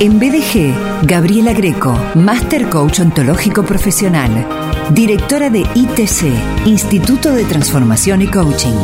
En BDG, Gabriela Greco, Master Coach Ontológico Profesional, directora de ITC, Instituto de Transformación y Coaching.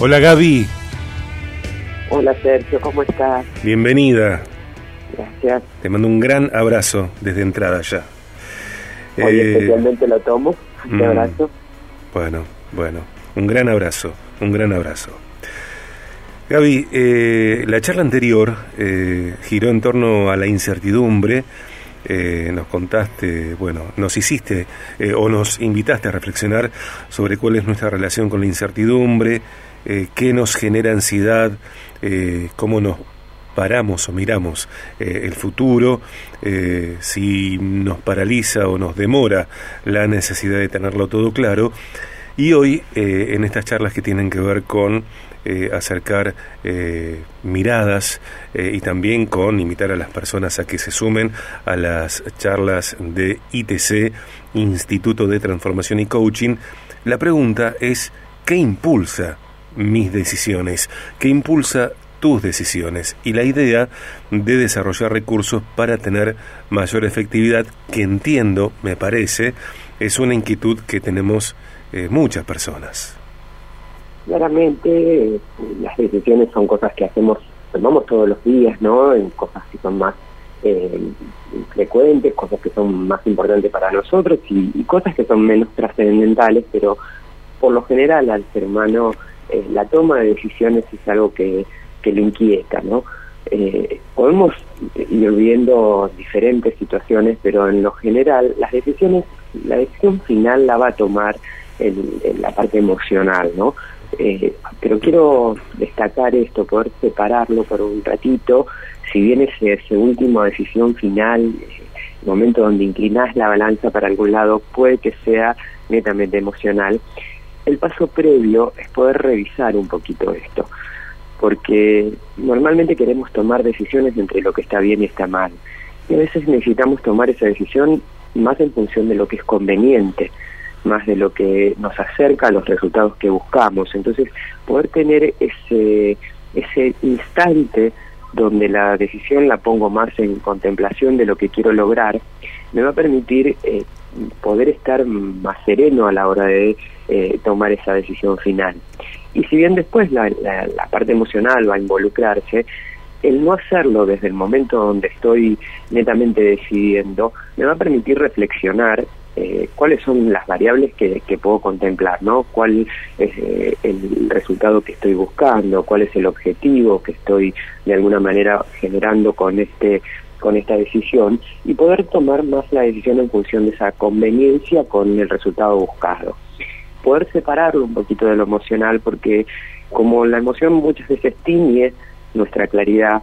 Hola Gaby. Hola Sergio, ¿cómo estás? Bienvenida. Gracias. Te mando un gran abrazo desde entrada ya. Hoy eh, especialmente lo tomo. Un mm. abrazo. Bueno, bueno, un gran abrazo, un gran abrazo. Gaby, eh, la charla anterior eh, giró en torno a la incertidumbre. nos contaste, bueno, nos hiciste o nos invitaste a reflexionar sobre cuál es nuestra relación con la incertidumbre, qué nos genera ansiedad, cómo nos paramos o miramos eh, el futuro, eh, si nos paraliza o nos demora la necesidad de tenerlo todo claro. Y hoy, eh, en estas charlas que tienen que ver con acercar miradas y también con invitar a las personas a que se sumen a las charlas de ITC, Instituto de Transformación y Coaching, la pregunta es, ¿qué impulsa mis decisiones? ¿Qué impulsa tus decisiones y la idea de desarrollar recursos para tener mayor efectividad, que entiendo, me parece, es una inquietud que tenemos eh, muchas personas. Claramente, las decisiones son cosas que hacemos, tomamos todos los días, ¿no? En cosas que son más eh, frecuentes, cosas que son más importantes para nosotros y, cosas que son menos trascendentales, pero por lo general al ser humano eh, la toma de decisiones es algo que que le inquieta, ¿no? Eh, podemos ir viendo diferentes situaciones, pero en lo general las decisiones, la decisión final la va a tomar la parte emocional, ¿no? Eh, pero quiero destacar esto, poder separarlo por un ratito, si bien ese, ese último decisión final, el momento donde inclinas la balanza para algún lado, puede que sea netamente emocional, el paso previo es poder revisar un poquito esto porque normalmente queremos tomar decisiones entre lo que está bien y está mal. Y a veces necesitamos tomar esa decisión más en función de lo que es conveniente, más de lo que nos acerca a los resultados que buscamos. Entonces, poder tener ese, ese instante donde la decisión la pongo más en contemplación de lo que quiero lograr, me va a permitir eh, poder estar más sereno a la hora de eh, tomar esa decisión final. Y si bien después la, parte emocional va a involucrarse, el no hacerlo desde el momento donde estoy netamente decidiendo me va a permitir reflexionar eh, cuáles son las variables que, puedo contemplar, ¿no? ¿Cuál es eh, el resultado que estoy buscando? ¿Cuál es el objetivo que estoy de alguna manera generando con este con esta decisión y poder tomar más la decisión en función de esa conveniencia con el resultado buscado poder separarlo un poquito de lo emocional, porque como la emoción muchas veces tiñe nuestra claridad,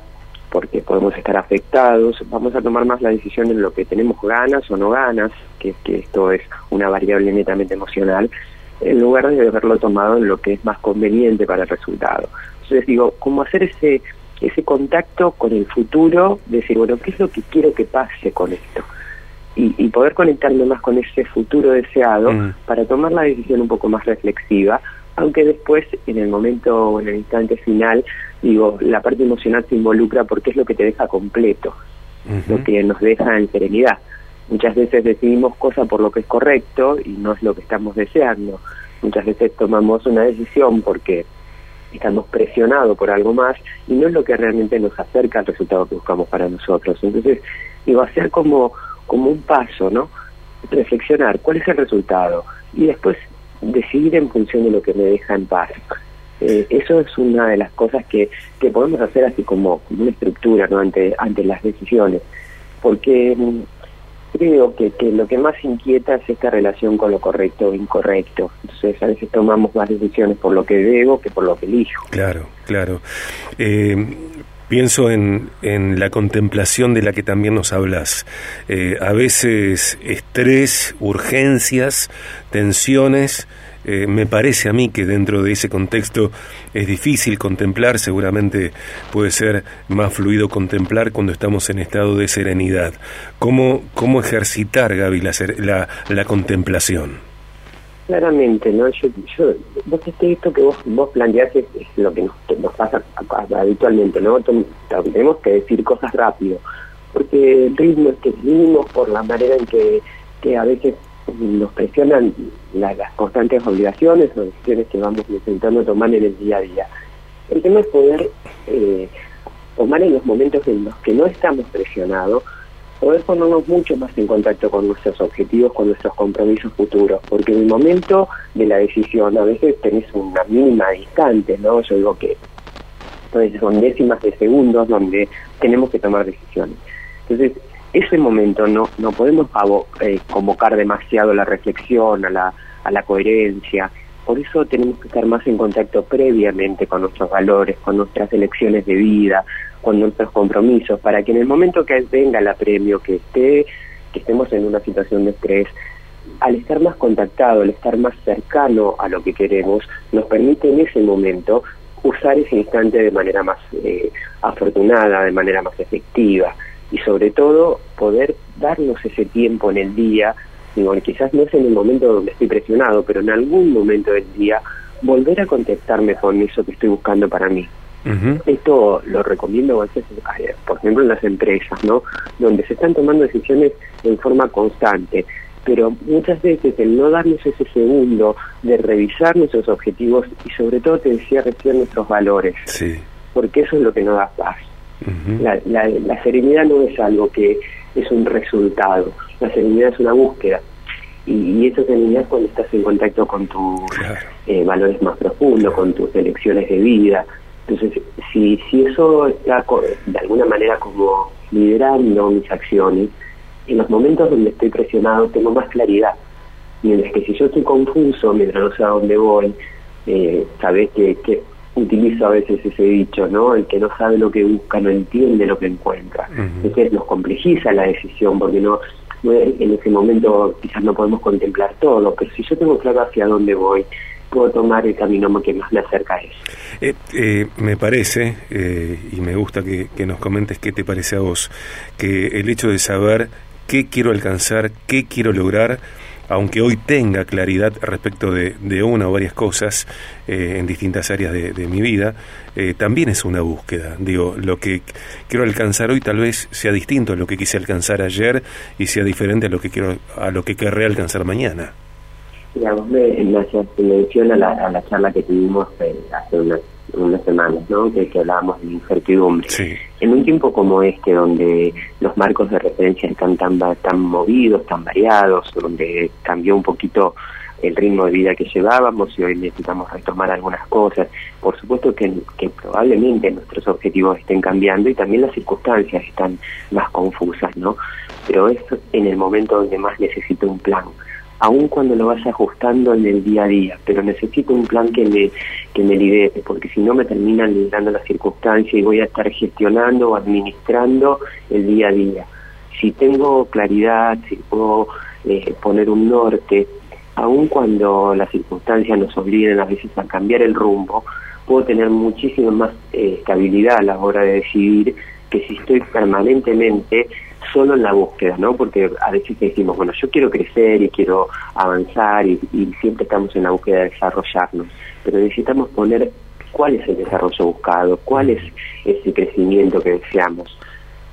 porque podemos estar afectados, vamos a tomar más la decisión en lo que tenemos ganas o no ganas, que, que esto es una variable netamente emocional, en lugar de haberlo tomado en lo que es más conveniente para el resultado. Entonces digo, ¿cómo hacer ese, ese contacto con el futuro? Decir, bueno, ¿qué es lo que quiero que pase con esto? y, poder conectarme más con ese futuro deseado mm. para tomar la decisión un poco más reflexiva, aunque después, en el momento o en el instante final, digo, la parte emocional se involucra porque es lo que te deja completo, lo que nos deja en serenidad. Muchas veces decidimos cosas por lo que es correcto y no es lo que estamos deseando. Muchas veces tomamos una decisión porque estamos presionados por algo más y no es lo que realmente nos acerca al resultado que buscamos para nosotros. Entonces, digo, hacer como como un paso, ¿no? Reflexionar cuál es el resultado y después decidir en función de lo que me deja en paz. Eh, eso es una de las cosas que, que podemos hacer así como, una estructura ¿no? ante, ante las decisiones, porque mm, creo que, que, lo que más inquieta es esta relación con lo correcto o incorrecto. Entonces a veces tomamos más decisiones por lo que debo que por lo que elijo. Claro, claro. Eh, Pienso en, en, la contemplación de la que también nos hablas. Eh, a veces estrés, urgencias, tensiones. Eh, me parece a mí que dentro de ese contexto es difícil contemplar, seguramente puede ser más fluido contemplar cuando estamos en estado de serenidad. ¿Cómo, cómo ejercitar, Gaby, la, la, la contemplación? Claramente, ¿no? Yo, yo vos esto que vos, vos planteás es, lo que nos, pasa habitualmente, ¿no? Tenemos que decir cosas rápido, porque el ritmo es que vivimos por la manera en que, que a veces nos presionan las constantes obligaciones o decisiones que vamos intentando tomar en el día a día. El tema es poder eh, tomar en los momentos en los que no estamos presionados, poder ponernos mucho más en contacto con nuestros objetivos, con nuestros compromisos futuros, porque en el momento de la decisión a veces tenés una mínima distante, ¿no? Yo digo que entonces son décimas de segundos donde tenemos que tomar decisiones. Entonces, ese momento no, no podemos eh, convocar demasiado la reflexión, a la, a la coherencia. Por eso tenemos que estar más en contacto previamente con nuestros valores, con nuestras elecciones de vida, con nuestros compromisos, para que en el momento que venga el apremio, que esté, que estemos en una situación de estrés, al estar más contactado, al estar más cercano a lo que queremos, nos permite en ese momento usar ese instante de manera más eh, afortunada, de manera más efectiva y sobre todo poder darnos ese tiempo en el día, digo, quizás no es en el momento donde estoy presionado, pero en algún momento del día volver a contestarme con eso que estoy buscando para mí. Esto lo recomiendo a veces, eh, por ejemplo, en las empresas, ¿no? Donde se están tomando decisiones en forma constante, pero muchas veces el no darnos ese segundo de revisar nuestros objetivos y sobre todo, te decía recién, nuestros valores, sí. porque eso es lo que nos da paz la, serenidad no es algo que es un resultado, la serenidad es una búsqueda. Y, esa serenidad es cuando estás en contacto con tus eh, valores más profundos, con tus elecciones de vida. Entonces, si, si eso está de alguna manera como liderando mis acciones, en los momentos donde estoy presionado tengo más claridad. Mientras que si yo estoy confuso, mientras no sé a dónde voy, eh, sabes que, que utilizo a veces ese dicho, ¿no? El que no sabe lo que busca no entiende lo que encuentra. Entonces nos complejiza la decisión porque no, en ese momento quizás no podemos contemplar todo, pero si yo tengo claro hacia dónde voy, puedo tomar el camino que más me acerca a eso. Eh, eh, me parece, eh, y me gusta que, que nos comentes qué te parece a vos, que el hecho de saber qué quiero alcanzar, qué quiero lograr, aunque hoy tenga claridad respecto de, una o varias cosas eh, en distintas áreas de, mi vida, eh, también es una búsqueda. Digo, lo que quiero alcanzar hoy tal vez sea distinto a lo que quise alcanzar ayer y sea diferente a lo que quiero, a lo que querré alcanzar mañana. Digamos, me, me la, a la charla que tuvimos eh, hace unas semanas, ¿no? que, que hablábamos de incertidumbre. En un tiempo como este, donde los marcos de referencia están tan, tan movidos, tan variados, donde cambió un poquito el ritmo de vida que llevábamos y hoy necesitamos retomar algunas cosas. Por supuesto que, que probablemente nuestros objetivos estén cambiando y también las circunstancias están más confusas, ¿no? Pero es en el momento donde más necesito un plan aun cuando lo vaya ajustando en el día a día, pero necesito un plan que me, que me lidere, porque si no me terminan liderando las circunstancias y voy a estar gestionando o administrando el día a día. Si tengo claridad, si puedo eh, poner un norte, aun cuando las circunstancias nos obliguen a veces a cambiar el rumbo, puedo tener muchísima más eh, estabilidad a la hora de decidir que si estoy permanentemente solo en la búsqueda, ¿no? Porque a veces decimos, bueno, yo quiero crecer y quiero avanzar y, siempre estamos en la búsqueda de desarrollarnos, pero necesitamos poner cuál es el desarrollo buscado, cuál es ese crecimiento que deseamos,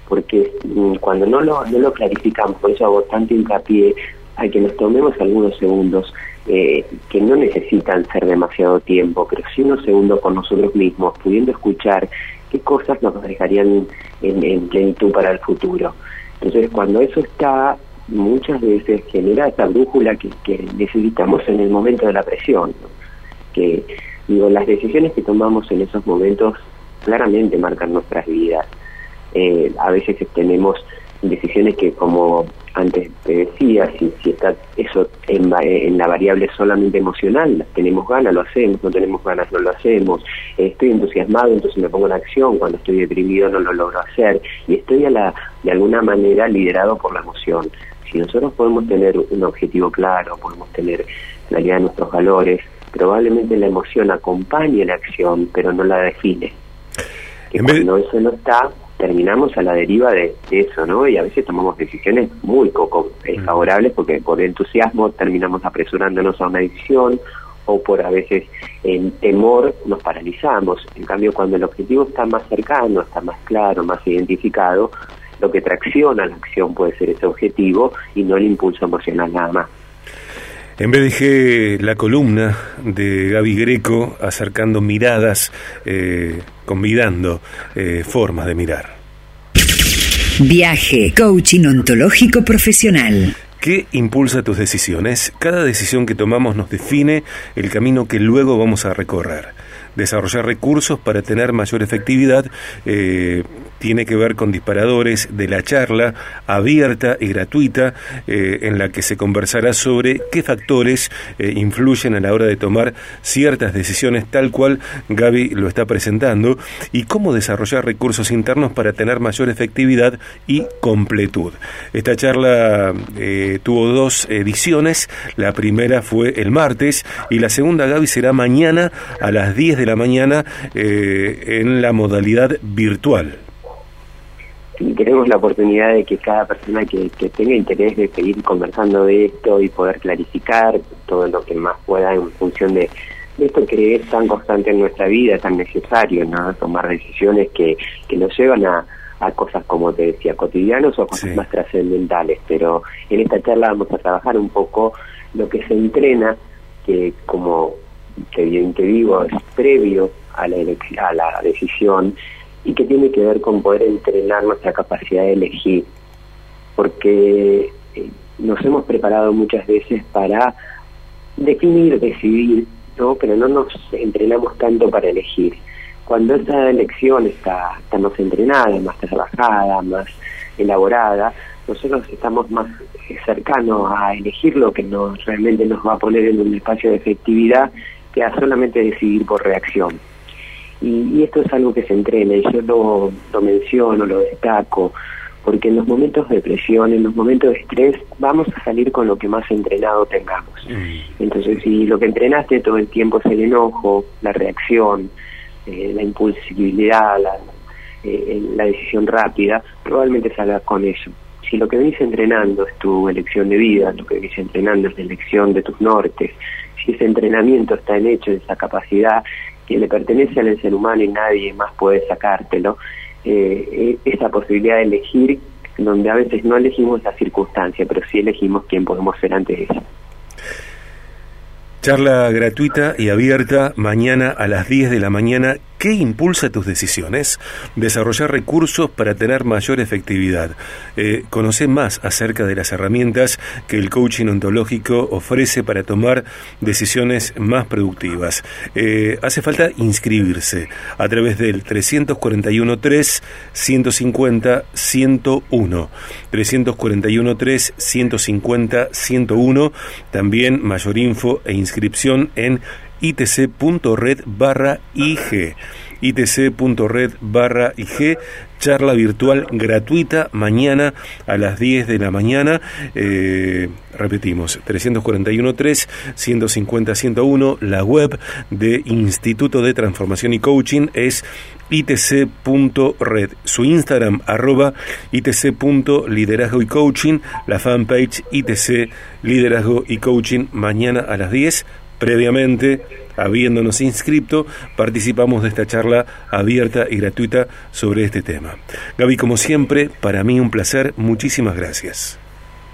porque mm, cuando no lo, no lo clarificamos, por eso hago tanto hincapié a que nos tomemos algunos segundos eh, que no necesitan ser demasiado tiempo, pero sí unos segundos con nosotros mismos, pudiendo escuchar qué cosas nos dejarían en plenitud para el futuro. Entonces, cuando eso está, muchas veces genera esa brújula que, necesitamos en el momento de la presión. Que, digo, las decisiones que tomamos en esos momentos claramente marcan nuestras vidas. Eh, a veces tenemos decisiones que, como antes te decía, si, si está eso en, en, la variable solamente emocional, tenemos ganas, lo hacemos, no tenemos ganas, no lo hacemos, estoy entusiasmado, entonces me pongo en acción, cuando estoy deprimido no lo logro hacer, y estoy a la, de alguna manera liderado por la emoción. Si nosotros podemos tener un objetivo claro, podemos tener claridad de nuestros valores, probablemente la emoción acompañe la acción, pero no la define. Que cuando eso no está, terminamos a la deriva de, eso, ¿no? Y a veces tomamos decisiones muy poco eh, favorables porque por entusiasmo terminamos apresurándonos a una decisión o por a veces en temor nos paralizamos. En cambio, cuando el objetivo está más cercano, está más claro, más identificado, lo que tracciona la acción puede ser ese objetivo y no el impulso emocional nada más. En vez de la columna de Gaby Greco acercando miradas, eh, convidando eh, formas de mirar. Viaje, coaching ontológico profesional. ¿Qué impulsa tus decisiones? Cada decisión que tomamos nos define el camino que luego vamos a recorrer desarrollar recursos para tener mayor efectividad eh, tiene que ver con disparadores de la charla abierta y gratuita eh, en la que se conversará sobre qué factores eh, influyen a la hora de tomar ciertas decisiones tal cual Gaby lo está presentando y cómo desarrollar recursos internos para tener mayor efectividad y completud. Esta charla tuvo dos ediciones, la primera fue el martes y la segunda Gaby será mañana a las 10 de la mañana eh, en la modalidad virtual. Tenemos la oportunidad de que cada persona que, tenga interés de seguir conversando de esto y poder clarificar todo lo que más pueda en función de, esto que es tan constante en nuestra vida, tan necesario, ¿no? Tomar decisiones que, que nos llevan a, cosas, como te decía, cotidianos o cosas más trascendentales. Pero en esta charla vamos a trabajar un poco lo que se entrena, que como bien te digo, es previo a la, a la decisión y que tiene que ver con poder entrenar nuestra capacidad de elegir. Porque eh, nos hemos preparado muchas veces para definir, decidir, ¿no? pero no nos entrenamos tanto para elegir. Cuando esa elección está, está más entrenada, más trabajada, más elaborada, nosotros estamos más cercanos a elegir lo que nos realmente nos va a poner en un espacio de efectividad que a solamente decidir por reacción. Y, esto es algo que se entrena y yo lo, lo menciono, lo destaco, porque en los momentos de presión, en los momentos de estrés, vamos a salir con lo que más entrenado tengamos. Mm. Entonces, si lo que entrenaste todo el tiempo es el enojo, la reacción, eh, la impulsibilidad, la, eh, la decisión rápida, probablemente salgas con eso. Si lo que venís entrenando es tu elección de vida, lo que venís entrenando es la elección de tus nortes, si ese entrenamiento está en hecho, esa capacidad le pertenece al ser humano y nadie más puede sacártelo, eh, eh, esa posibilidad de elegir, donde a veces no elegimos la circunstancia, pero sí elegimos quién podemos ser antes de eso. Charla gratuita y abierta mañana a las 10 de la mañana ¿Qué impulsa tus decisiones? Desarrollar recursos para tener mayor efectividad. Eh, conoce más acerca de las herramientas que el coaching ontológico ofrece para tomar decisiones más productivas. Eh, hace falta inscribirse a través del 341 3 150 101. 341 3 150 101. También mayor info e inscripción en itc.red barra IG itc.red barra IG, charla virtual gratuita mañana a las 10 de la mañana. Eh, repetimos, 341 3 150 101, la web de Instituto de Transformación y Coaching es itc.red, su Instagram arroba itc.liderazgo y coaching, la fanpage itc liderazgo y coaching mañana a las 10 previamente, habiéndonos inscrito, participamos de esta charla abierta y gratuita sobre este tema. Gaby, como siempre, para mí un placer, muchísimas gracias.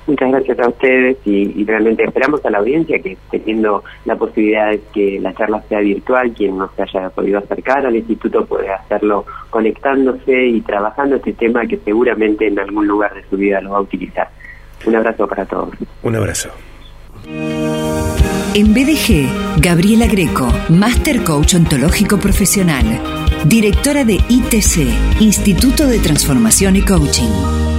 Muchas gracias a ustedes y, realmente esperamos a la audiencia que teniendo la posibilidad de que la charla sea virtual, quien no se haya podido acercar al instituto puede hacerlo conectándose y trabajando este tema que seguramente en algún lugar de su vida lo va a utilizar. Un abrazo para todos. Un abrazo. En BDG, Gabriela Greco, Master Coach Ontológico Profesional, directora de ITC, Instituto de Transformación y Coaching.